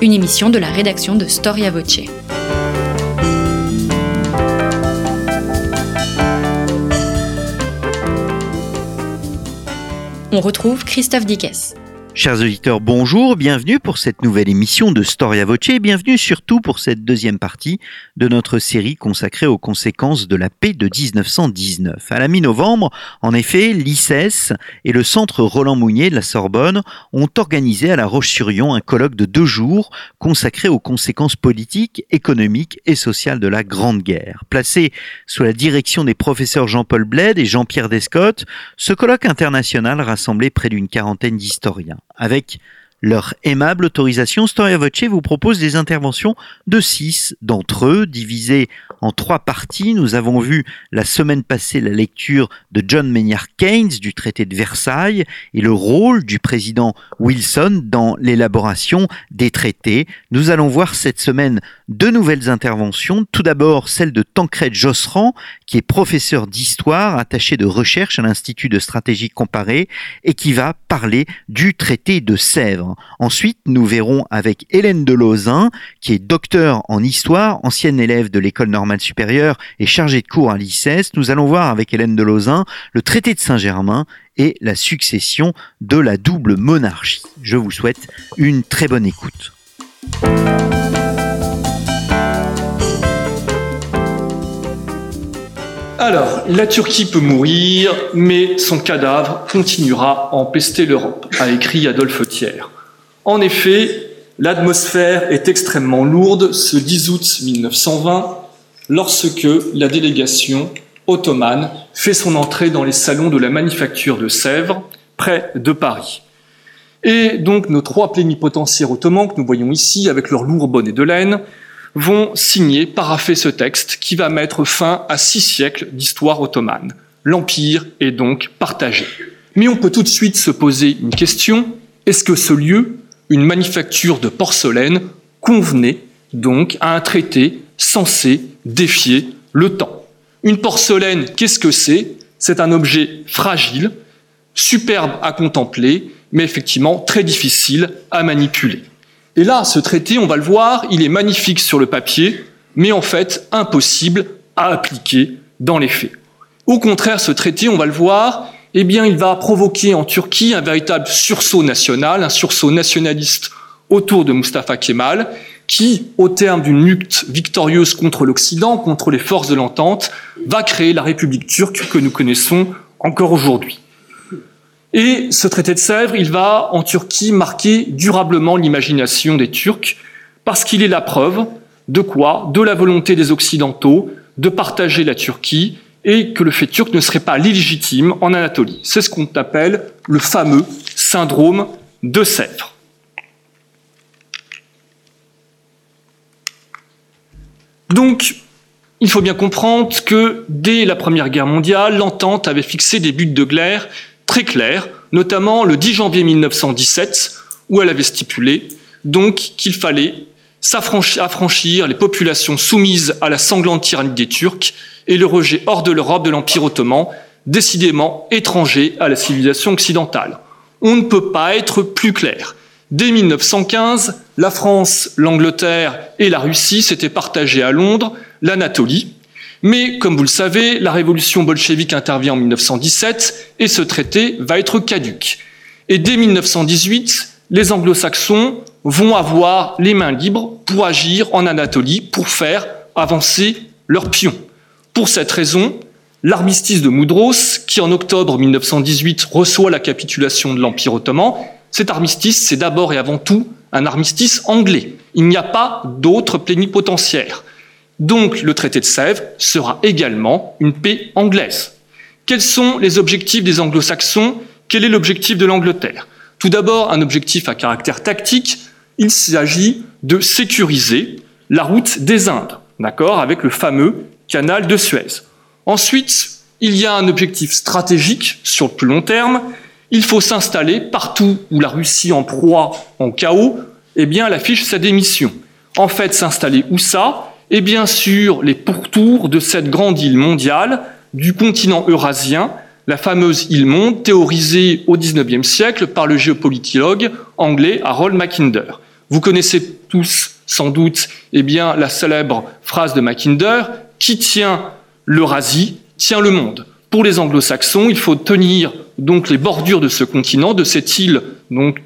une émission de la rédaction de Storia Voce. On retrouve Christophe Dickès. Chers auditeurs, bonjour, bienvenue pour cette nouvelle émission de Storia Voce et bienvenue surtout pour cette deuxième partie de notre série consacrée aux conséquences de la paix de 1919. À la mi-novembre, en effet, l'ICES et le centre Roland Mounier de la Sorbonne ont organisé à La Roche-sur-Yon un colloque de deux jours consacré aux conséquences politiques, économiques et sociales de la Grande Guerre. Placé sous la direction des professeurs Jean-Paul Bled et Jean-Pierre Descottes, ce colloque international rassemblait près d'une quarantaine d'historiens avec leur aimable autorisation, Storia Voce vous propose des interventions de six d'entre eux, divisées en trois parties. Nous avons vu la semaine passée la lecture de John Maynard Keynes du traité de Versailles et le rôle du président Wilson dans l'élaboration des traités. Nous allons voir cette semaine deux nouvelles interventions. Tout d'abord celle de Tancred Josserand, qui est professeur d'histoire attaché de recherche à l'Institut de stratégie comparée et qui va parler du traité de Sèvres. Ensuite, nous verrons avec Hélène Delozin, qui est docteur en histoire, ancienne élève de l'école normale supérieure et chargée de cours à l'ICES. Nous allons voir avec Hélène Delozin le traité de Saint-Germain et la succession de la double monarchie. Je vous souhaite une très bonne écoute. Alors, la Turquie peut mourir, mais son cadavre continuera à empester l'Europe, a écrit Adolphe Thiers. En effet, l'atmosphère est extrêmement lourde ce 10 août 1920 lorsque la délégation ottomane fait son entrée dans les salons de la manufacture de Sèvres, près de Paris. Et donc nos trois plénipotentiaires ottomans que nous voyons ici, avec leurs lourds bonnets de laine, vont signer, paraffer ce texte qui va mettre fin à six siècles d'histoire ottomane. L'Empire est donc partagé. Mais on peut tout de suite se poser une question, est-ce que ce lieu une manufacture de porcelaine convenait donc à un traité censé défier le temps. Une porcelaine, qu'est-ce que c'est? C'est un objet fragile, superbe à contempler, mais effectivement très difficile à manipuler. Et là, ce traité, on va le voir, il est magnifique sur le papier, mais en fait impossible à appliquer dans les faits. Au contraire, ce traité, on va le voir, eh bien, il va provoquer en Turquie un véritable sursaut national, un sursaut nationaliste autour de Mustafa Kemal, qui, au terme d'une lutte victorieuse contre l'Occident, contre les forces de l'entente, va créer la République turque que nous connaissons encore aujourd'hui. Et ce traité de Sèvres, il va, en Turquie, marquer durablement l'imagination des Turcs, parce qu'il est la preuve de quoi? De la volonté des Occidentaux de partager la Turquie et que le fait turc ne serait pas légitime en Anatolie. C'est ce qu'on appelle le fameux syndrome de Sèvres. Donc, il faut bien comprendre que dès la Première Guerre mondiale, l'entente avait fixé des buts de guerre très clairs, notamment le 10 janvier 1917, où elle avait stipulé qu'il fallait s'affranchir les populations soumises à la sanglante tyrannie des Turcs et le rejet hors de l'Europe de l'Empire ottoman, décidément étranger à la civilisation occidentale. On ne peut pas être plus clair. Dès 1915, la France, l'Angleterre et la Russie s'étaient partagées à Londres l'Anatolie. Mais, comme vous le savez, la révolution bolchevique intervient en 1917 et ce traité va être caduque. Et dès 1918, les anglo-saxons vont avoir les mains libres pour agir en Anatolie, pour faire avancer leurs pions. Pour cette raison, l'armistice de Moudros, qui en octobre 1918 reçoit la capitulation de l'Empire ottoman, cet armistice, c'est d'abord et avant tout un armistice anglais. Il n'y a pas d'autres plénipotentiaires. Donc le traité de Sèvres sera également une paix anglaise. Quels sont les objectifs des anglo-saxons? Quel est l'objectif de l'Angleterre? Tout d'abord, un objectif à caractère tactique. Il s'agit de sécuriser la route des Indes, d'accord, avec le fameux canal de Suez. Ensuite, il y a un objectif stratégique sur le plus long terme. Il faut s'installer partout où la Russie en proie en chaos, eh bien, elle affiche sa démission. En fait, s'installer où ça? Eh bien, sur les pourtours de cette grande île mondiale du continent eurasien, la fameuse île monde théorisée au XIXe siècle par le géopolitologue anglais Harold Mackinder. Vous connaissez tous sans doute eh bien, la célèbre phrase de Mackinder, qui tient l'Eurasie, tient le monde. Pour les anglo-saxons, il faut tenir donc les bordures de ce continent, de cette île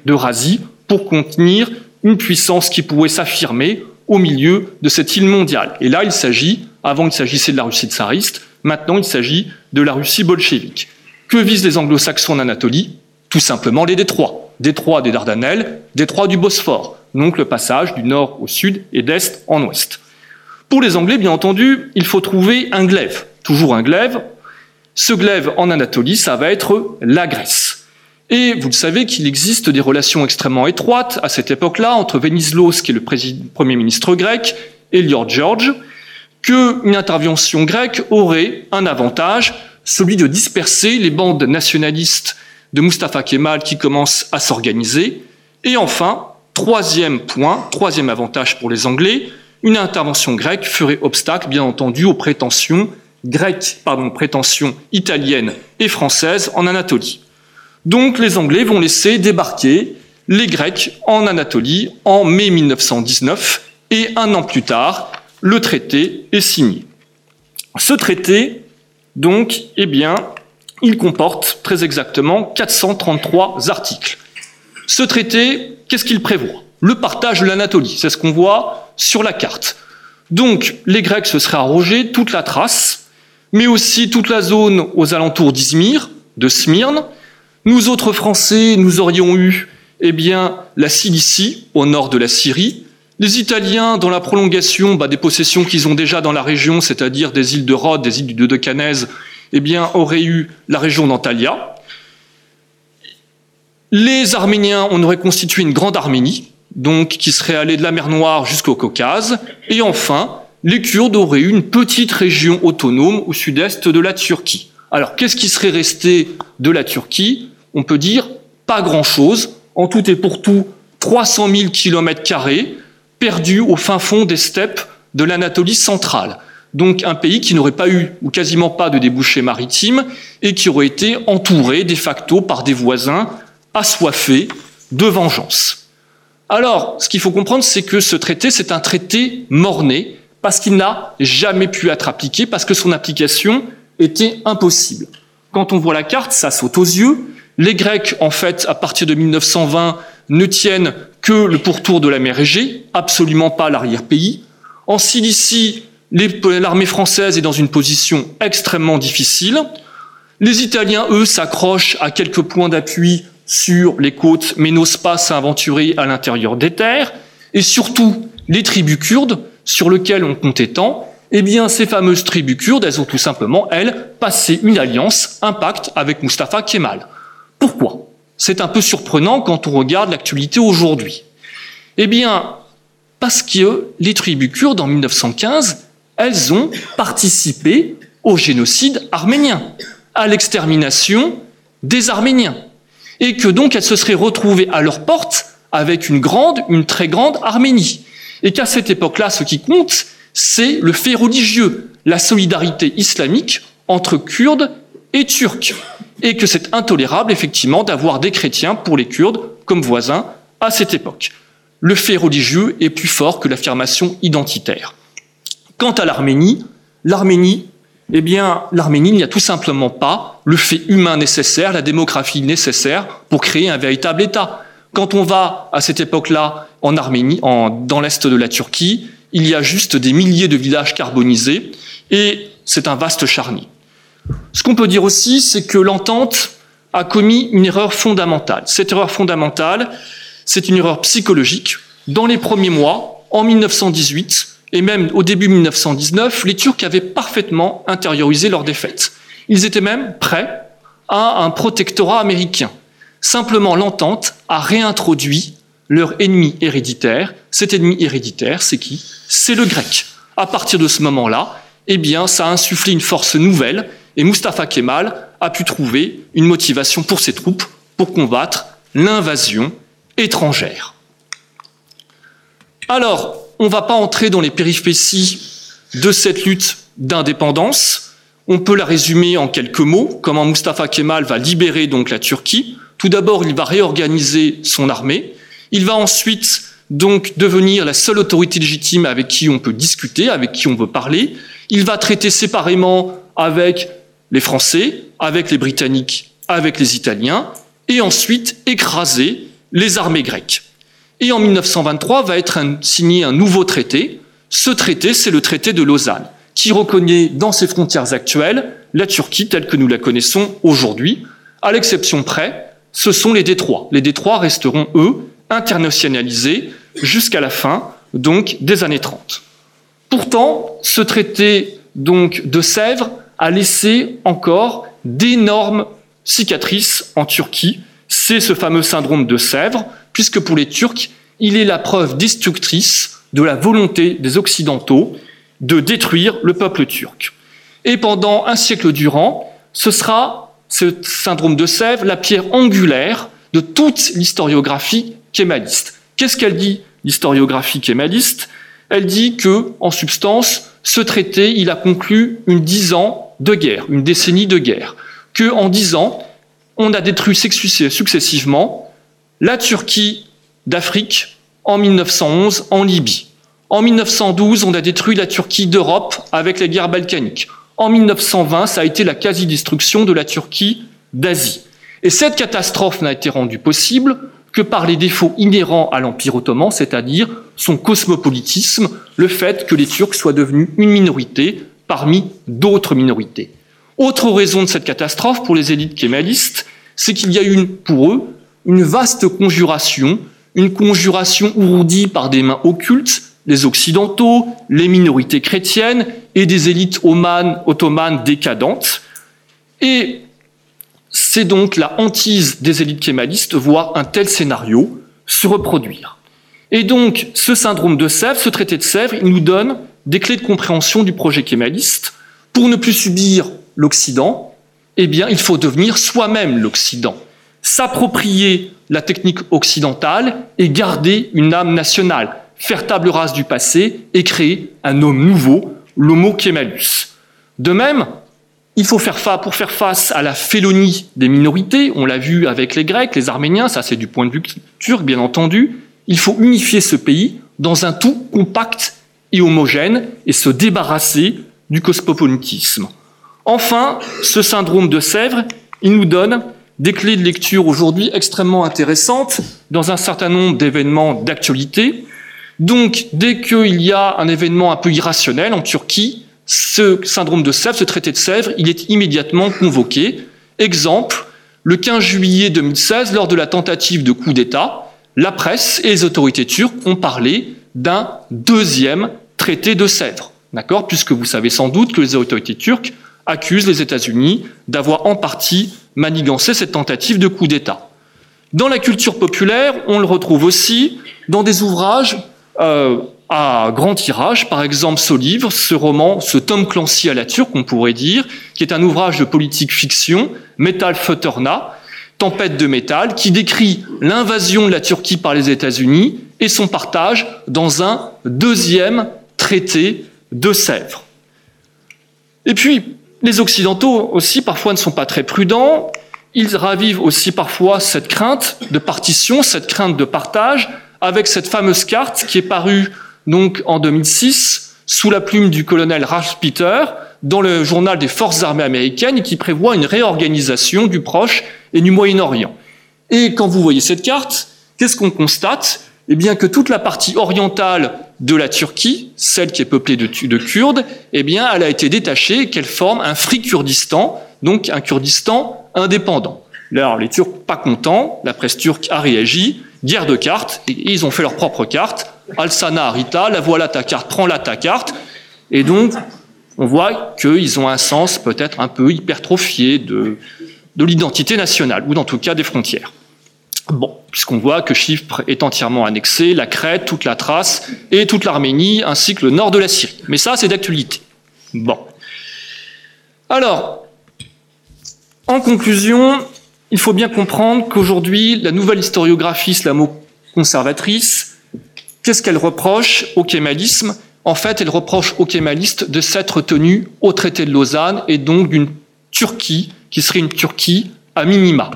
d'Eurasie, pour contenir une puissance qui pouvait s'affirmer au milieu de cette île mondiale. Et là, il s'agit, avant il s'agissait de la Russie tsariste, maintenant il s'agit de la Russie bolchevique. Que visent les anglo-saxons en Anatolie? Tout simplement les détroits. Détroit des Dardanelles, détroit du Bosphore, donc le passage du nord au sud et d'est en ouest. Pour les Anglais, bien entendu, il faut trouver un glaive, toujours un glaive. Ce glaive en Anatolie, ça va être la Grèce. Et vous le savez qu'il existe des relations extrêmement étroites à cette époque-là entre Venizelos, qui est le premier ministre grec, et Lord George, qu'une intervention grecque aurait un avantage, celui de disperser les bandes nationalistes de Mustafa Kemal qui commencent à s'organiser. Et enfin, troisième point, troisième avantage pour les Anglais, une intervention grecque ferait obstacle, bien entendu, aux prétentions grecques, pardon, prétentions italiennes et françaises en Anatolie. Donc les Anglais vont laisser débarquer les Grecs en Anatolie en mai 1919 et un an plus tard, le traité est signé. Ce traité, donc, eh bien, il comporte très exactement 433 articles. Ce traité, qu'est-ce qu'il prévoit? Le partage de l'Anatolie, c'est ce qu'on voit sur la carte. Donc, les Grecs se seraient arrogés toute la trace, mais aussi toute la zone aux alentours d'Izmir, de Smyrne, nous autres Français, nous aurions eu eh bien, la Cilicie, au nord de la Syrie. Les Italiens, dans la prolongation bah, des possessions qu'ils ont déjà dans la région, c'est-à-dire des îles de Rhodes, des îles du Dodecanaise, eh bien, auraient eu la région d'Antalya. Les Arméniens, on aurait constitué une grande Arménie, donc qui serait allée de la mer Noire jusqu'au Caucase. Et enfin, les Kurdes auraient eu une petite région autonome au sud-est de la Turquie. Alors, qu'est-ce qui serait resté de la Turquie? On peut dire pas grand-chose, en tout et pour tout 300 000 kilomètres carrés perdus au fin fond des steppes de l'Anatolie centrale. Donc un pays qui n'aurait pas eu ou quasiment pas de débouchés maritimes et qui aurait été entouré de facto par des voisins assoiffés de vengeance. Alors, ce qu'il faut comprendre, c'est que ce traité, c'est un traité morné parce qu'il n'a jamais pu être appliqué, parce que son application était impossible. Quand on voit la carte, ça saute aux yeux, les Grecs, en fait, à partir de 1920, ne tiennent que le pourtour de la mer Égée, absolument pas l'arrière-pays. En Cilicie, l'armée française est dans une position extrêmement difficile. Les Italiens, eux, s'accrochent à quelques points d'appui sur les côtes, mais n'osent pas s'aventurer à l'intérieur des terres. Et surtout, les tribus kurdes, sur lesquelles on comptait tant, eh bien, ces fameuses tribus kurdes, elles ont tout simplement, elles, passé une alliance, un pacte avec Mustafa Kemal. Pourquoi? C'est un peu surprenant quand on regarde l'actualité aujourd'hui. Eh bien, parce que les tribus kurdes, en 1915, elles ont participé au génocide arménien, à l'extermination des Arméniens, et que donc elles se seraient retrouvées à leur porte avec une grande, une très grande Arménie. Et qu'à cette époque-là, ce qui compte, c'est le fait religieux, la solidarité islamique entre Kurdes et Turcs et que c'est intolérable, effectivement, d'avoir des chrétiens pour les Kurdes comme voisins à cette époque. Le fait religieux est plus fort que l'affirmation identitaire. Quant à l'Arménie, l'Arménie, eh bien, l'Arménie n'y a tout simplement pas le fait humain nécessaire, la démographie nécessaire pour créer un véritable État. Quand on va à cette époque-là en Arménie, dans l'est de la Turquie, il y a juste des milliers de villages carbonisés et c'est un vaste charnier. Ce qu'on peut dire aussi, c'est que l'entente a commis une erreur fondamentale. Cette erreur fondamentale, c'est une erreur psychologique. Dans les premiers mois, en 1918, et même au début 1919, les Turcs avaient parfaitement intériorisé leur défaite. Ils étaient même prêts à un protectorat américain. Simplement, l'entente a réintroduit leur ennemi héréditaire. Cet ennemi héréditaire, c'est qui? C'est le grec. À partir de ce moment-là, eh bien, ça a insufflé une force nouvelle et Mustafa Kemal a pu trouver une motivation pour ses troupes pour combattre l'invasion étrangère. Alors, on ne va pas entrer dans les péripéties de cette lutte d'indépendance. On peut la résumer en quelques mots, comment Mustafa Kemal va libérer donc la Turquie. Tout d'abord, il va réorganiser son armée. Il va ensuite devenir la seule autorité légitime avec qui on peut discuter, avec qui on veut parler. Il va traiter séparément avec les Français, avec les Britanniques, avec les Italiens, et ensuite écraser les armées grecques. Et en 1923 va être signé un nouveau traité. Ce traité, c'est le traité de Lausanne, qui reconnaît dans ses frontières actuelles la Turquie telle que nous la connaissons aujourd'hui, à l'exception près, ce sont les détroits. Les détroits resteront, eux, internationalisés jusqu'à la fin, donc, des années 30. Pourtant, ce traité, donc, de Sèvres a laissé encore d'énormes cicatrices en Turquie. C'est ce fameux syndrome de Sèvres, puisque pour les Turcs, il est la preuve destructrice de la volonté des Occidentaux de détruire le peuple turc. Et pendant un siècle durant, ce sera ce syndrome de Sèvres la pierre angulaire de toute l'historiographie kémaliste. Qu'est-ce qu'elle dit, l'historiographie kémaliste? Elle dit que, en substance, ce traité, il a conclu une dix ans de guerre, une décennie de guerre. Que, en dix ans, on a détruit successivement la Turquie d'Afrique en 1911 en Libye. En 1912, on a détruit la Turquie d'Europe avec les guerres balkaniques. En 1920, ça a été la quasi-destruction de la Turquie d'Asie. Et cette catastrophe n'a été rendue possible que par les défauts inhérents à l'Empire ottoman, c'est-à-dire son cosmopolitisme, le fait que les Turcs soient devenus une minorité parmi d'autres minorités. Autre raison de cette catastrophe pour les élites kémalistes, c'est qu'il y a eu pour eux une vaste conjuration, une conjuration ourdie par des mains occultes, les Occidentaux, les minorités chrétiennes et des élites ottomanes décadentes. Et c'est donc la hantise des élites kémalistes voir un tel scénario se reproduire. Et donc, ce syndrome de Sèvres, ce traité de Sèvres, il nous donne des clés de compréhension du projet kémaliste. Pour ne plus subir l'Occident, eh bien, il faut devenir soi-même l'Occident, s'approprier la technique occidentale et garder une âme nationale, faire table rase du passé et créer un homme nouveau, l'homo kémalus. De même, il faut faire face, pour faire face à la félonie des minorités, on l'a vu avec les Grecs, les Arméniens, ça c'est du point de vue turc bien entendu, il faut unifier ce pays dans un tout compact et homogène et se débarrasser du cosmopolitisme. Enfin, ce syndrome de Sèvres, il nous donne des clés de lecture aujourd'hui extrêmement intéressantes dans un certain nombre d'événements d'actualité. Donc, dès qu'il y a un événement un peu irrationnel en Turquie, ce syndrome de Sèvres, ce traité de Sèvres, il est immédiatement convoqué. Exemple, le 15 juillet 2016, lors de la tentative de coup d'État, la presse et les autorités turques ont parlé d'un deuxième traité de Sèvres. D'accord? Puisque vous savez sans doute que les autorités turques accusent les États-Unis d'avoir en partie manigancé cette tentative de coup d'État. Dans la culture populaire, on le retrouve aussi dans des ouvrages euh, à grand tirage, par exemple ce livre, ce roman, ce Tom Clancy à la turque, on pourrait dire, qui est un ouvrage de politique fiction, Metal Föterna, Tempête de métal, qui décrit l'invasion de la Turquie par les États-Unis et son partage dans un deuxième traité de Sèvres. Et puis, les Occidentaux aussi parfois ne sont pas très prudents. Ils ravivent aussi parfois cette crainte de partition, cette crainte de partage, avec cette fameuse carte qui est parue donc en 2006 sous la plume du colonel Ralph Peter dans le journal des forces armées américaines qui prévoit une réorganisation du Proche et du Moyen-Orient. Et quand vous voyez cette carte, qu'est-ce qu'on constate? Eh bien que toute la partie orientale de la Turquie, celle qui est peuplée de, de Kurdes, eh bien elle a été détachée et qu'elle forme un Free Kurdistan, donc un Kurdistan indépendant. Alors les Turcs pas contents, la presse turque a réagi, guerre de cartes, et ils ont fait leur propre carte, Alsana Arita, la voilà ta carte, prends-la ta carte. Et donc, on voit qu'ils ont un sens peut-être un peu hypertrophié de, de l'identité nationale, ou dans tout cas des frontières. Bon, puisqu'on voit que Chypre est entièrement annexé, la Crète, toute la Thrace et toute l'Arménie, ainsi que le nord de la Syrie. Mais ça, c'est d'actualité. Bon. Alors, en conclusion, il faut bien comprendre qu'aujourd'hui, la nouvelle historiographie islamo-conservatrice Qu'est-ce qu'elle reproche au kémalisme? En fait, elle reproche aux kémalistes de s'être tenu au traité de Lausanne et donc d'une Turquie qui serait une Turquie à minima.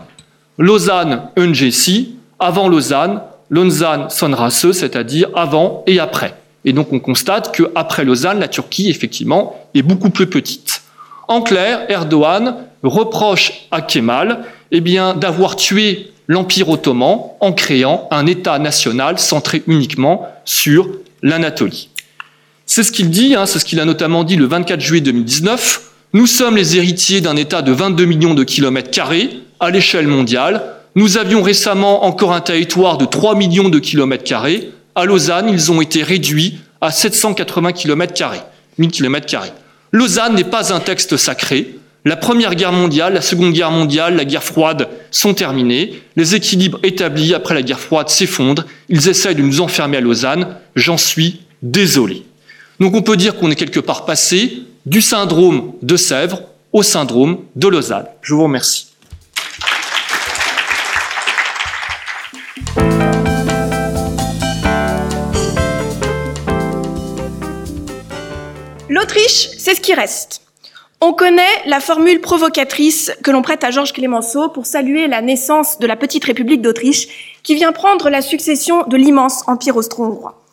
Lausanne, UNGC, avant Lausanne, Lausanne Sonrase, c'est-à-dire avant et après. Et donc on constate qu'après Lausanne, la Turquie, effectivement, est beaucoup plus petite. En clair, Erdogan reproche à Kemal eh bien, d'avoir tué l'Empire ottoman en créant un État national centré uniquement sur l'Anatolie. C'est ce qu'il dit, hein, c'est ce qu'il a notamment dit le 24 juillet 2019. Nous sommes les héritiers d'un État de 22 millions de kilomètres carrés à l'échelle mondiale. Nous avions récemment encore un territoire de 3 millions de kilomètres carrés. À Lausanne, ils ont été réduits à 780 kilomètres carrés, 1000 kilomètres carrés. Lausanne n'est pas un texte sacré. La Première Guerre mondiale, la Seconde Guerre mondiale, la guerre froide sont terminés. Les équilibres établis après la guerre froide s'effondrent. Ils essayent de nous enfermer à Lausanne. J'en suis désolé. Donc on peut dire qu'on est quelque part passé du syndrome de Sèvres au syndrome de Lausanne. Je vous remercie. L'Autriche, c'est ce qui reste. On connaît la formule provocatrice que l'on prête à Georges Clémenceau pour saluer la naissance de la petite République d'Autriche qui vient prendre la succession de l'immense empire austro-hongrois.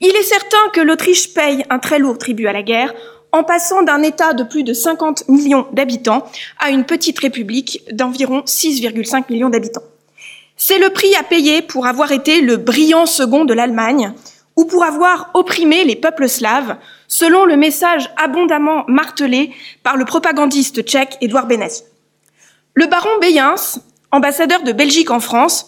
Il est certain que l'Autriche paye un très lourd tribut à la guerre en passant d'un État de plus de 50 millions d'habitants à une petite république d'environ 6,5 millions d'habitants. C'est le prix à payer pour avoir été le brillant second de l'Allemagne ou pour avoir opprimé les peuples slaves selon le message abondamment martelé par le propagandiste tchèque Édouard Benazi. Le baron Beyens, ambassadeur de Belgique en France,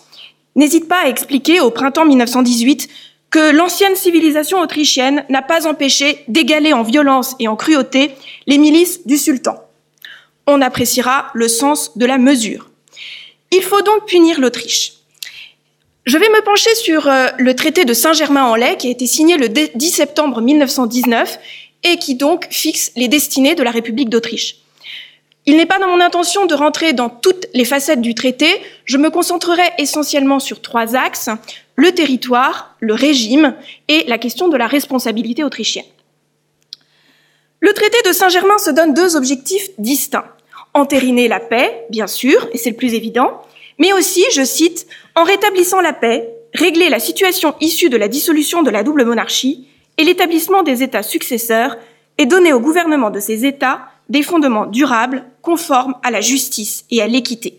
n'hésite pas à expliquer au printemps 1918 que l'ancienne civilisation autrichienne n'a pas empêché d'égaler en violence et en cruauté les milices du sultan. On appréciera le sens de la mesure. Il faut donc punir l'Autriche. Je vais me pencher sur euh, le traité de Saint-Germain-en-Laye qui a été signé le 10 septembre 1919 et qui donc fixe les destinées de la République d'Autriche. Il n'est pas dans mon intention de rentrer dans toutes les facettes du traité, je me concentrerai essentiellement sur trois axes, le territoire, le régime et la question de la responsabilité autrichienne. Le traité de Saint-Germain se donne deux objectifs distincts. Entériner la paix, bien sûr, et c'est le plus évident, mais aussi, je cite, en rétablissant la paix, régler la situation issue de la dissolution de la double monarchie et l'établissement des États successeurs et donner au gouvernement de ces États des fondements durables, conformes à la justice et à l'équité.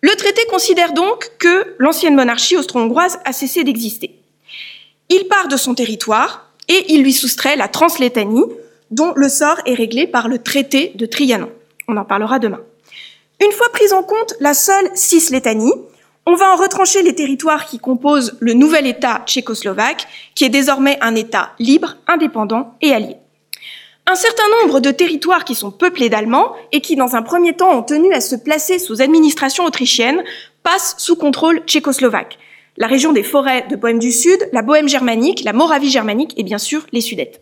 Le traité considère donc que l'ancienne monarchie austro-hongroise a cessé d'exister. Il part de son territoire et il lui soustrait la Translétanie, dont le sort est réglé par le traité de Trianon. On en parlera demain. Une fois prise en compte la seule Cislétanie, on va en retrancher les territoires qui composent le nouvel État tchécoslovaque, qui est désormais un État libre, indépendant et allié. Un certain nombre de territoires qui sont peuplés d'Allemands et qui, dans un premier temps, ont tenu à se placer sous administration autrichienne, passent sous contrôle tchécoslovaque. La région des forêts de Bohême du Sud, la Bohême germanique, la Moravie germanique et bien sûr les Sudètes.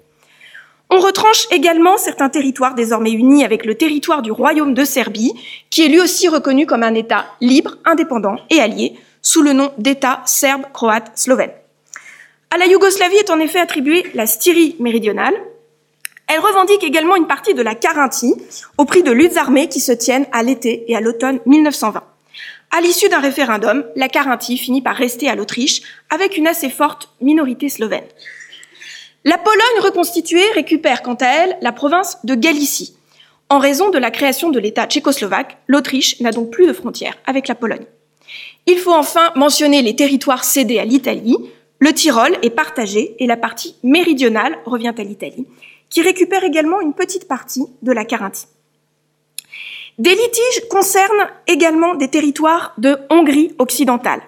On retranche également certains territoires désormais unis avec le territoire du Royaume de Serbie, qui est lui aussi reconnu comme un État libre, indépendant et allié, sous le nom d'État serbe, croate, slovène. À la Yougoslavie est en effet attribuée la Styrie méridionale. Elle revendique également une partie de la Carinthie au prix de luttes armées qui se tiennent à l'été et à l'automne 1920. À l'issue d'un référendum, la Carinthie finit par rester à l'Autriche avec une assez forte minorité slovène. La Pologne reconstituée récupère quant à elle la province de Galicie. En raison de la création de l'État tchécoslovaque, l'Autriche n'a donc plus de frontières avec la Pologne. Il faut enfin mentionner les territoires cédés à l'Italie. Le Tyrol est partagé et la partie méridionale revient à l'Italie, qui récupère également une petite partie de la Carinthie. Des litiges concernent également des territoires de Hongrie occidentale.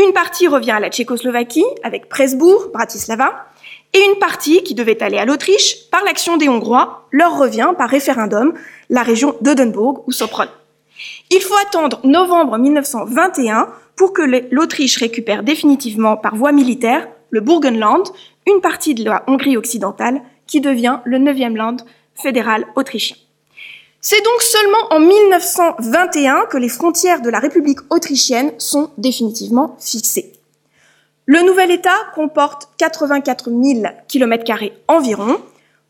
Une partie revient à la Tchécoslovaquie avec Presbourg, Bratislava, et une partie qui devait aller à l'Autriche, par l'action des Hongrois, leur revient par référendum la région d'Odenburg ou Sopron. Il faut attendre novembre 1921 pour que l'Autriche récupère définitivement par voie militaire le Burgenland, une partie de la Hongrie occidentale, qui devient le 9e land fédéral autrichien. C'est donc seulement en 1921 que les frontières de la République autrichienne sont définitivement fixées. Le nouvel État comporte 84 000 km environ,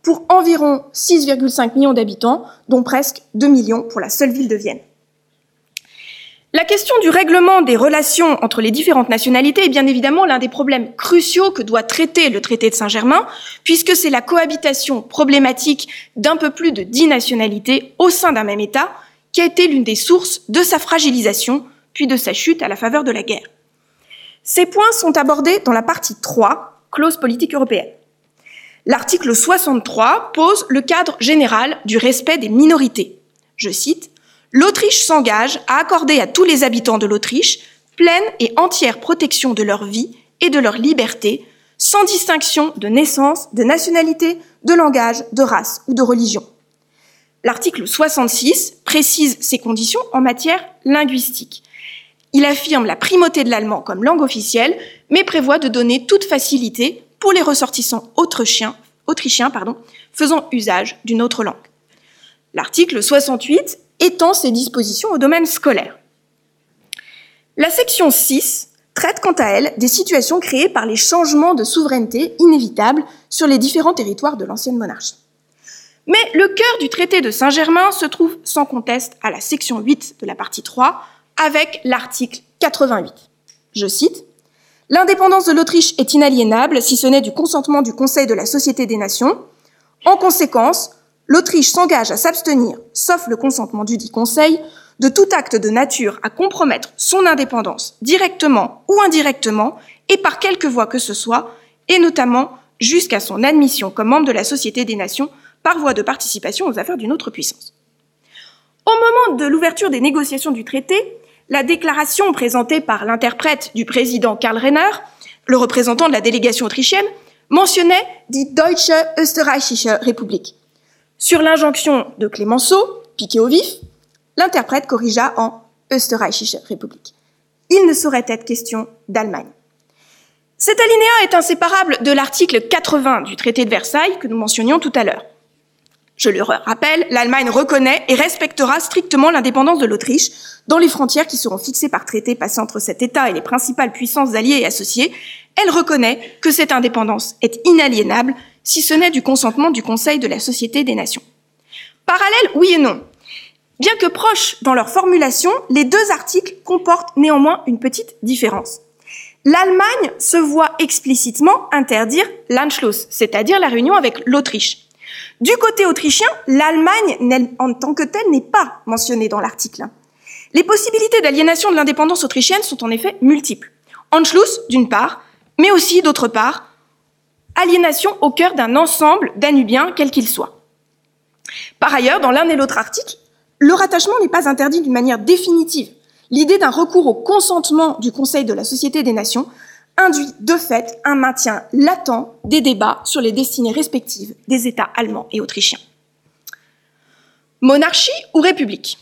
pour environ 6,5 millions d'habitants, dont presque 2 millions pour la seule ville de Vienne. La question du règlement des relations entre les différentes nationalités est bien évidemment l'un des problèmes cruciaux que doit traiter le traité de Saint-Germain, puisque c'est la cohabitation problématique d'un peu plus de dix nationalités au sein d'un même État qui a été l'une des sources de sa fragilisation, puis de sa chute à la faveur de la guerre. Ces points sont abordés dans la partie 3, clause politique européenne. L'article 63 pose le cadre général du respect des minorités. Je cite, L'Autriche s'engage à accorder à tous les habitants de l'Autriche pleine et entière protection de leur vie et de leur liberté, sans distinction de naissance, de nationalité, de langage, de race ou de religion. L'article 66 précise ces conditions en matière linguistique. Il affirme la primauté de l'allemand comme langue officielle, mais prévoit de donner toute facilité pour les ressortissants autrichiens, faisant usage d'une autre langue. L'article 68 étend ces dispositions au domaine scolaire. La section 6 traite quant à elle des situations créées par les changements de souveraineté inévitables sur les différents territoires de l'ancienne monarchie. Mais le cœur du traité de Saint-Germain se trouve sans conteste à la section 8 de la partie 3 avec l'article 88. Je cite L'indépendance de l'Autriche est inaliénable si ce n'est du consentement du Conseil de la Société des Nations. En conséquence, l'Autriche s'engage à s'abstenir, sauf le consentement du dit Conseil, de tout acte de nature à compromettre son indépendance directement ou indirectement et par quelque voie que ce soit, et notamment jusqu'à son admission comme membre de la Société des Nations par voie de participation aux affaires d'une autre puissance. Au moment de l'ouverture des négociations du traité, la déclaration présentée par l'interprète du président Karl Renner, le représentant de la délégation autrichienne, mentionnait die Deutsche Österreichische Republik. Sur l'injonction de Clémenceau, piqué au vif, l'interprète corrigea en Österreichische Republik. Il ne saurait être question d'Allemagne. Cet alinéa est inséparable de l'article 80 du traité de Versailles que nous mentionnions tout à l'heure. Je le rappelle, l'Allemagne reconnaît et respectera strictement l'indépendance de l'Autriche dans les frontières qui seront fixées par traité passé entre cet État et les principales puissances alliées et associées. Elle reconnaît que cette indépendance est inaliénable si ce n'est du consentement du Conseil de la Société des Nations. Parallèle, oui et non. Bien que proches dans leur formulation, les deux articles comportent néanmoins une petite différence. L'Allemagne se voit explicitement interdire l'Anschluss, c'est-à-dire la réunion avec l'Autriche. Du côté autrichien, l'Allemagne en tant que telle n'est pas mentionnée dans l'article. Les possibilités d'aliénation de l'indépendance autrichienne sont en effet multiples. Anschluss, d'une part, mais aussi, d'autre part, aliénation au cœur d'un ensemble danubiens, quel qu'il soit. Par ailleurs, dans l'un et l'autre article, le rattachement n'est pas interdit d'une manière définitive. L'idée d'un recours au consentement du Conseil de la Société des Nations induit de fait un maintien latent des débats sur les destinées respectives des États allemands et autrichiens. Monarchie ou république?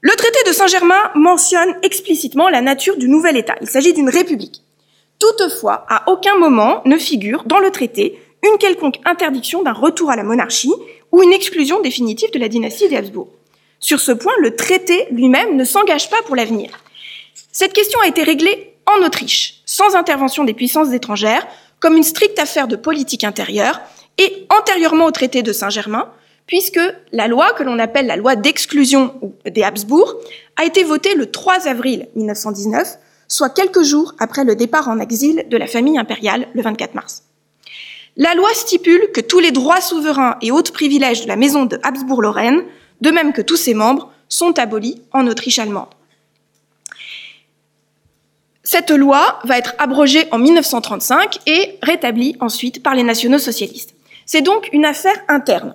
Le traité de Saint-Germain mentionne explicitement la nature du nouvel État. Il s'agit d'une république. Toutefois, à aucun moment ne figure dans le traité une quelconque interdiction d'un retour à la monarchie ou une exclusion définitive de la dynastie des Habsbourg. Sur ce point, le traité lui-même ne s'engage pas pour l'avenir. Cette question a été réglée en Autriche, sans intervention des puissances étrangères, comme une stricte affaire de politique intérieure, et antérieurement au traité de Saint-Germain, puisque la loi que l'on appelle la loi d'exclusion des Habsbourg a été votée le 3 avril 1919, soit quelques jours après le départ en exil de la famille impériale le 24 mars. La loi stipule que tous les droits souverains et autres privilèges de la maison de Habsbourg-Lorraine, de même que tous ses membres, sont abolis en Autriche allemande. Cette loi va être abrogée en 1935 et rétablie ensuite par les nationaux socialistes. C'est donc une affaire interne.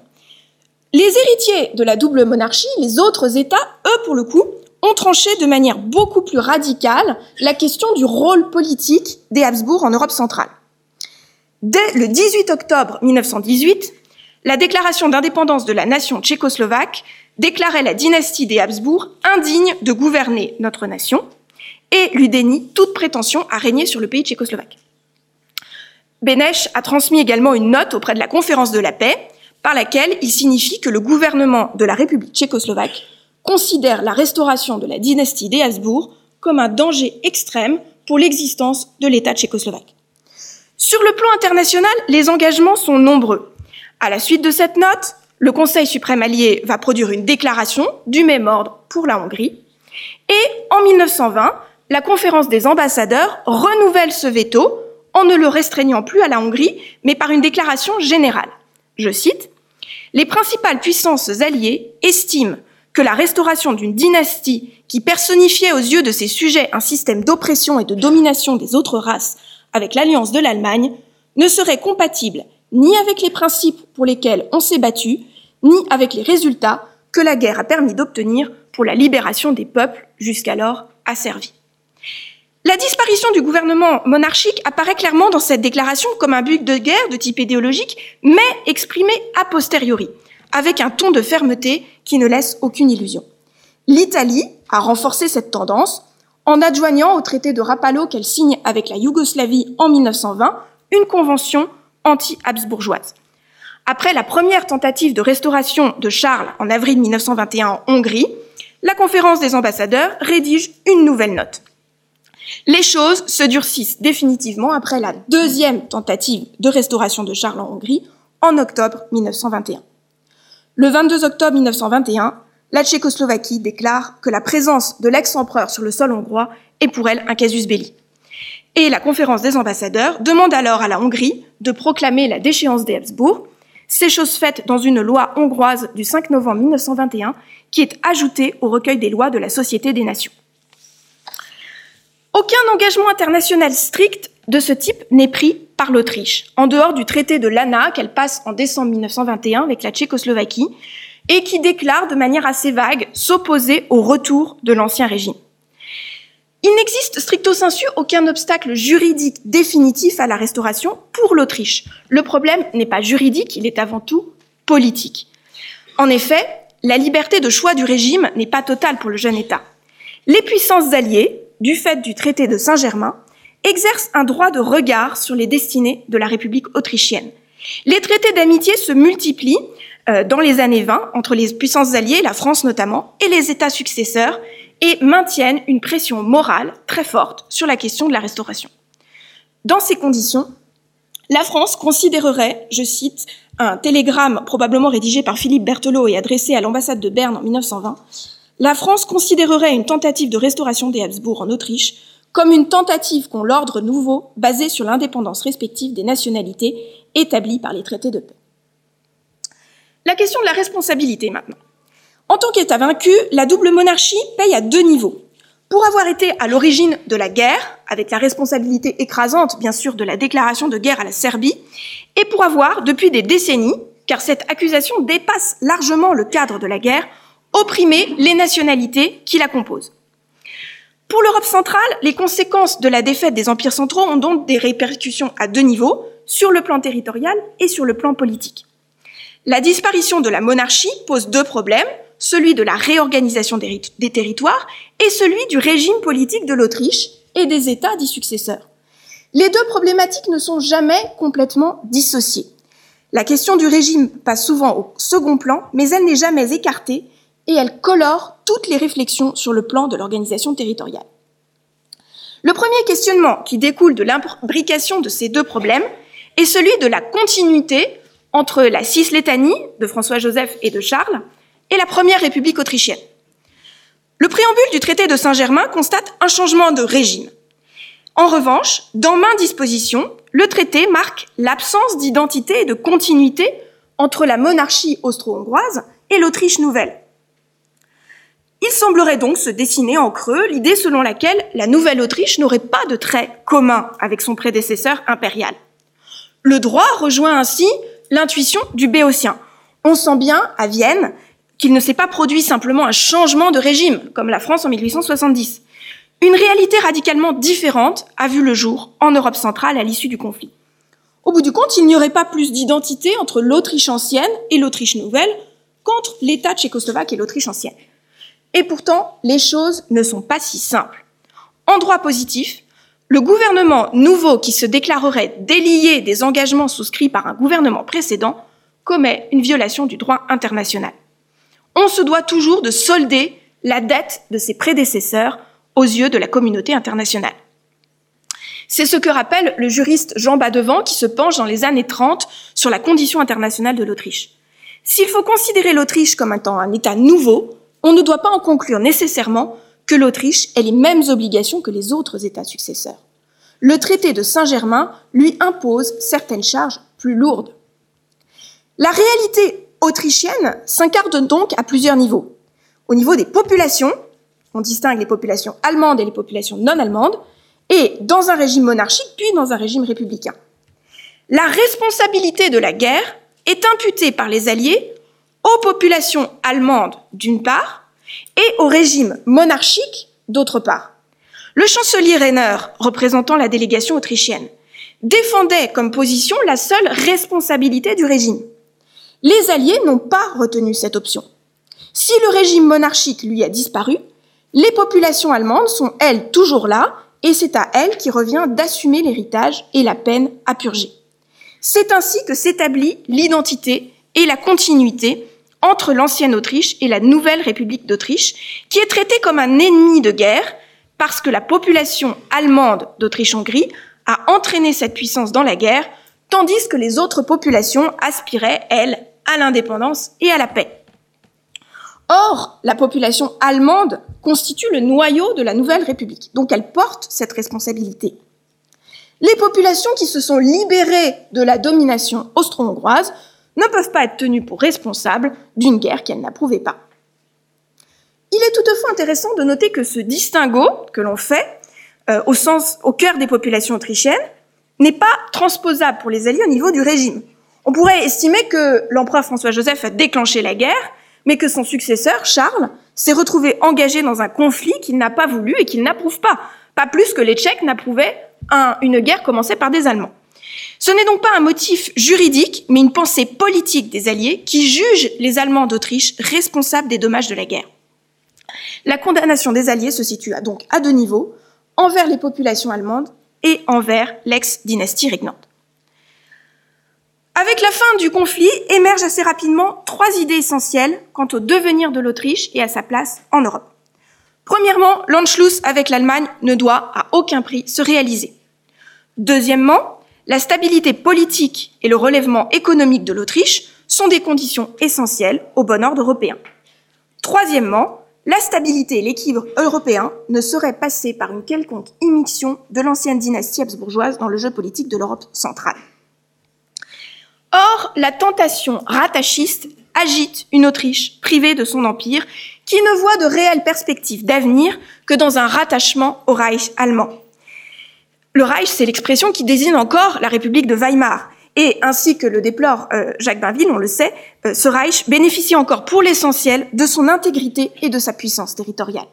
Les héritiers de la double monarchie, les autres États, eux, pour le coup, ont tranché de manière beaucoup plus radicale la question du rôle politique des Habsbourg en Europe centrale. Dès le 18 octobre 1918, la déclaration d'indépendance de la nation tchécoslovaque déclarait la dynastie des Habsbourg indigne de gouverner notre nation, et lui dénie toute prétention à régner sur le pays tchécoslovaque. Benech a transmis également une note auprès de la conférence de la paix par laquelle il signifie que le gouvernement de la République tchécoslovaque considère la restauration de la dynastie des Habsbourg comme un danger extrême pour l'existence de l'État tchécoslovaque. Sur le plan international, les engagements sont nombreux. À la suite de cette note, le Conseil suprême allié va produire une déclaration du même ordre pour la Hongrie, Et en 1920, la conférence des ambassadeurs renouvelle ce veto en ne le restreignant plus à la Hongrie, mais par une déclaration générale. Je cite, Les principales puissances alliées estiment que la restauration d'une dynastie qui personnifiait aux yeux de ses sujets un système d'oppression et de domination des autres races avec l'alliance de l'Allemagne ne serait compatible ni avec les principes pour lesquels on s'est battu, ni avec les résultats que la guerre a permis d'obtenir pour la libération des peuples jusqu'alors asservis. La disparition du gouvernement monarchique apparaît clairement dans cette déclaration comme un but de guerre de type idéologique, mais exprimé a posteriori, avec un ton de fermeté qui ne laisse aucune illusion. L'Italie a renforcé cette tendance en adjoignant au traité de Rapallo qu'elle signe avec la Yougoslavie en 1920 une convention anti-habsbourgeoise. Après la première tentative de restauration de Charles en avril 1921 en Hongrie, la conférence des ambassadeurs rédige une nouvelle note. Les choses se durcissent définitivement après la deuxième tentative de restauration de Charles en Hongrie en octobre 1921. Le 22 octobre 1921, la Tchécoslovaquie déclare que la présence de l'ex-empereur sur le sol hongrois est pour elle un casus belli. Et la conférence des ambassadeurs demande alors à la Hongrie de proclamer la déchéance des Habsbourg. C'est chose faite dans une loi hongroise du 5 novembre 1921 qui est ajoutée au recueil des lois de la Société des Nations. Aucun engagement international strict de ce type n'est pris par l'Autriche, en dehors du traité de l'ANA qu'elle passe en décembre 1921 avec la Tchécoslovaquie, et qui déclare de manière assez vague s'opposer au retour de l'ancien régime. Il n'existe stricto sensu aucun obstacle juridique définitif à la restauration pour l'Autriche. Le problème n'est pas juridique, il est avant tout politique. En effet, la liberté de choix du régime n'est pas totale pour le jeune État. Les puissances alliées, du fait du traité de Saint-Germain, exerce un droit de regard sur les destinées de la République autrichienne. Les traités d'amitié se multiplient euh, dans les années 20 entre les puissances alliées, la France notamment, et les États successeurs, et maintiennent une pression morale très forte sur la question de la restauration. Dans ces conditions, la France considérerait, je cite, un télégramme probablement rédigé par Philippe Berthelot et adressé à l'ambassade de Berne en 1920, la France considérerait une tentative de restauration des Habsbourg en Autriche comme une tentative qu'ont l'ordre nouveau basé sur l'indépendance respective des nationalités établies par les traités de paix. La question de la responsabilité maintenant. En tant qu'État vaincu, la double monarchie paye à deux niveaux. Pour avoir été à l'origine de la guerre, avec la responsabilité écrasante bien sûr de la déclaration de guerre à la Serbie, et pour avoir, depuis des décennies, car cette accusation dépasse largement le cadre de la guerre, opprimer les nationalités qui la composent. Pour l'Europe centrale, les conséquences de la défaite des empires centraux ont donc des répercussions à deux niveaux, sur le plan territorial et sur le plan politique. La disparition de la monarchie pose deux problèmes, celui de la réorganisation des, territoires et celui du régime politique de l'Autriche et des États dits successeurs. Les deux problématiques ne sont jamais complètement dissociées. La question du régime passe souvent au second plan, mais elle n'est jamais écartée et elle colore toutes les réflexions sur le plan de l'organisation territoriale. Le premier questionnement qui découle de l'imbrication de ces deux problèmes est celui de la continuité entre la Cislétanie de François-Joseph et de Charles et la Première République autrichienne. Le préambule du traité de Saint-Germain constate un changement de régime. En revanche, dans main disposition, le traité marque l'absence d'identité et de continuité entre la monarchie austro-hongroise et l'Autriche nouvelle. Il semblerait donc se dessiner en creux l'idée selon laquelle la nouvelle Autriche n'aurait pas de traits communs avec son prédécesseur impérial. Le droit rejoint ainsi l'intuition du Béotien. On sent bien, à Vienne, qu'il ne s'est pas produit simplement un changement de régime, comme la France en 1870. Une réalité radicalement différente a vu le jour en Europe centrale à l'issue du conflit. Au bout du compte, il n'y aurait pas plus d'identité entre l'Autriche ancienne et l'Autriche nouvelle qu'entre l'État tchécoslovaque et l'Autriche ancienne. Et pourtant, les choses ne sont pas si simples. En droit positif, le gouvernement nouveau qui se déclarerait délié des engagements souscrits par un gouvernement précédent commet une violation du droit international. On se doit toujours de solder la dette de ses prédécesseurs aux yeux de la communauté internationale. C'est ce que rappelle le juriste Jean Badevant qui se penche dans les années 30 sur la condition internationale de l'Autriche. S'il faut considérer l'Autriche comme étant un État nouveau, on ne doit pas en conclure nécessairement que l'Autriche ait les mêmes obligations que les autres États successeurs. Le traité de Saint-Germain lui impose certaines charges plus lourdes. La réalité autrichienne s'incarne donc à plusieurs niveaux. Au niveau des populations, on distingue les populations allemandes et les populations non allemandes, et dans un régime monarchique, puis dans un régime républicain. La responsabilité de la guerre est imputée par les Alliés aux populations allemandes d'une part et au régime monarchique d'autre part. Le chancelier Renner, représentant la délégation autrichienne, défendait comme position la seule responsabilité du régime. Les Alliés n'ont pas retenu cette option. Si le régime monarchique lui a disparu, les populations allemandes sont, elles, toujours là, et c'est à elles qui revient d'assumer l'héritage et la peine à purger. C'est ainsi que s'établit l'identité et la continuité entre l'ancienne Autriche et la nouvelle République d'Autriche, qui est traitée comme un ennemi de guerre parce que la population allemande d'Autriche-Hongrie a entraîné cette puissance dans la guerre, tandis que les autres populations aspiraient, elles, à l'indépendance et à la paix. Or, la population allemande constitue le noyau de la nouvelle République, donc elle porte cette responsabilité. Les populations qui se sont libérées de la domination austro-hongroise ne peuvent pas être tenues pour responsables d'une guerre qu'elles n'approuvaient pas. Il est toutefois intéressant de noter que ce distinguo que l'on fait euh, au cœur des populations autrichiennes n'est pas transposable pour les Alliés au niveau du régime. On pourrait estimer que l'empereur François-Joseph a déclenché la guerre mais que son successeur, Charles, s'est retrouvé engagé dans un conflit qu'il n'a pas voulu et qu'il n'approuve pas, pas plus que les Tchèques n'approuvaient une guerre commencée par des Allemands. Ce n'est donc pas un motif juridique, mais une pensée politique des Alliés qui jugent les Allemands d'Autriche responsables des dommages de la guerre. La condamnation des Alliés se situe donc à deux niveaux, envers les populations allemandes et envers l'ex-dynastie régnante. Avec la fin du conflit émergent assez rapidement trois idées essentielles quant au devenir de l'Autriche et à sa place en Europe. Premièrement, l'Anschluss avec l'Allemagne ne doit à aucun prix se réaliser. Deuxièmement, la stabilité politique et le relèvement économique de l'Autriche sont des conditions essentielles au bon ordre européen. Troisièmement, la stabilité et l'équilibre européen ne sauraient passer par une quelconque immixtion de l'ancienne dynastie habsbourgeoise dans le jeu politique de l'Europe centrale. Or, la tentation rattachiste agite une Autriche privée de son empire qui ne voit de réelles perspectives d'avenir que dans un rattachement au Reich allemand. Le Reich, c'est l'expression qui désigne encore la République de Weimar. Et ainsi que le déplore euh, Jacques Bainville, on le sait, euh, ce Reich bénéficie encore pour l'essentiel de son intégrité et de sa puissance territoriale.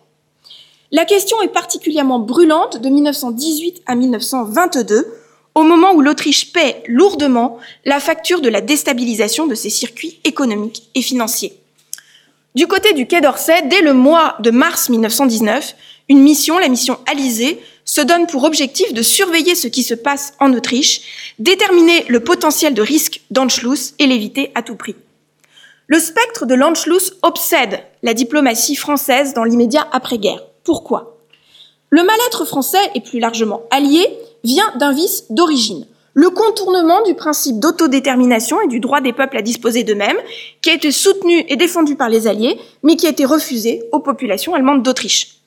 La question est particulièrement brûlante de 1918 à 1922, au moment où l'Autriche paie lourdement la facture de la déstabilisation de ses circuits économiques et financiers. Du côté du Quai d'Orsay, dès le mois de mars 1919, une mission, la mission Alizée, se donne pour objectif de surveiller ce qui se passe en Autriche, déterminer le potentiel de risque d'Anschluss et l'éviter à tout prix. Le spectre de l'Anschluss obsède la diplomatie française dans l'immédiat après-guerre. Pourquoi? Le mal-être français et plus largement allié vient d'un vice d'origine. Le contournement du principe d'autodétermination et du droit des peuples à disposer d'eux-mêmes, qui a été soutenu et défendu par les Alliés, mais qui a été refusé aux populations allemandes d'Autriche.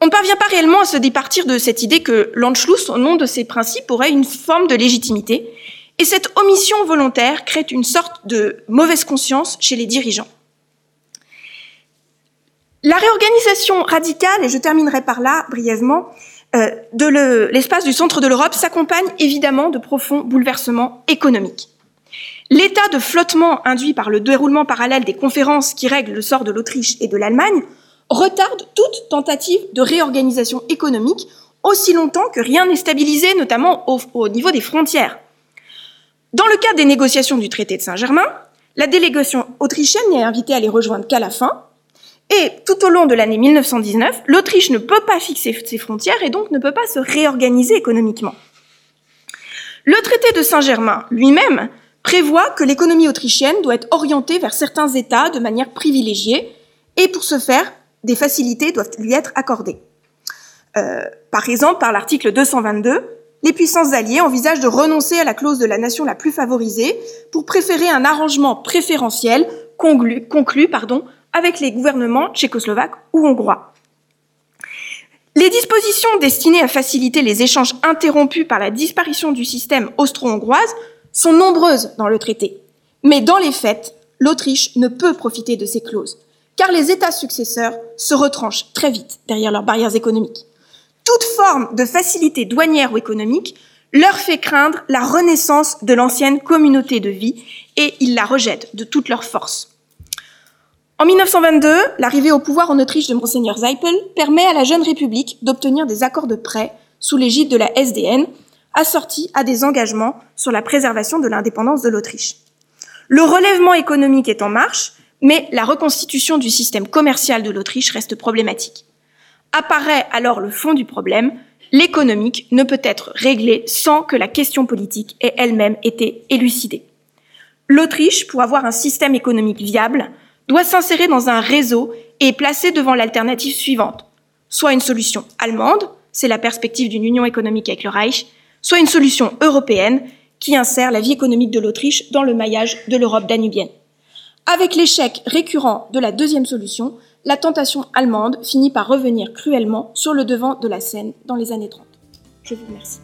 On ne parvient pas réellement à se départir de cette idée que l'Anschluss, au nom de ses principes, aurait une forme de légitimité, et cette omission volontaire crée une sorte de mauvaise conscience chez les dirigeants. La réorganisation radicale, et je terminerai par là brièvement, euh, de l'espace du centre de l'Europe s'accompagne évidemment de profonds bouleversements économiques. L'état de flottement induit par le déroulement parallèle des conférences qui règlent le sort de l'Autriche et de l'Allemagne retarde toute tentative de réorganisation économique aussi longtemps que rien n'est stabilisé, notamment au, au niveau des frontières. Dans le cadre des négociations du traité de Saint-Germain, la délégation autrichienne n'est invitée à les rejoindre qu'à la fin, et tout au long de l'année 1919, l'Autriche ne peut pas fixer ses frontières et donc ne peut pas se réorganiser économiquement. Le traité de Saint-Germain lui-même prévoit que l'économie autrichienne doit être orientée vers certains États de manière privilégiée et pour ce faire, des facilités doivent lui être accordées. Euh, par exemple, par l'article 222, les puissances alliées envisagent de renoncer à la clause de la nation la plus favorisée pour préférer un arrangement préférentiel conclu, avec les gouvernements tchécoslovaques ou hongrois. Les dispositions destinées à faciliter les échanges interrompus par la disparition du système austro-hongroise sont nombreuses dans le traité. Mais dans les faits, l'Autriche ne peut profiter de ces clauses, car les États successeurs se retranchent très vite derrière leurs barrières économiques. Toute forme de facilité douanière ou économique leur fait craindre la renaissance de l'ancienne communauté de vie et ils la rejettent de toute leur force. En 1922, l'arrivée au pouvoir en Autriche de Monseigneur Zeipel permet à la jeune République d'obtenir des accords de prêt sous l'égide de la SDN, assortis à des engagements sur la préservation de l'indépendance de l'Autriche. Le relèvement économique est en marche, mais la reconstitution du système commercial de l'Autriche reste problématique. Apparaît alors le fond du problème, l'économique ne peut être réglé sans que la question politique ait elle-même été élucidée. L'Autriche, pour avoir un système économique viable, doit s'insérer dans un réseau et est placée devant l'alternative suivante. Soit une solution allemande, c'est la perspective d'une union économique avec le Reich, soit une solution européenne qui insère la vie économique de l'Autriche dans le maillage de l'Europe danubienne. Avec l'échec récurrent de la deuxième solution, la tentation allemande finit par revenir cruellement sur le devant de la scène dans les années 30. Je vous remercie.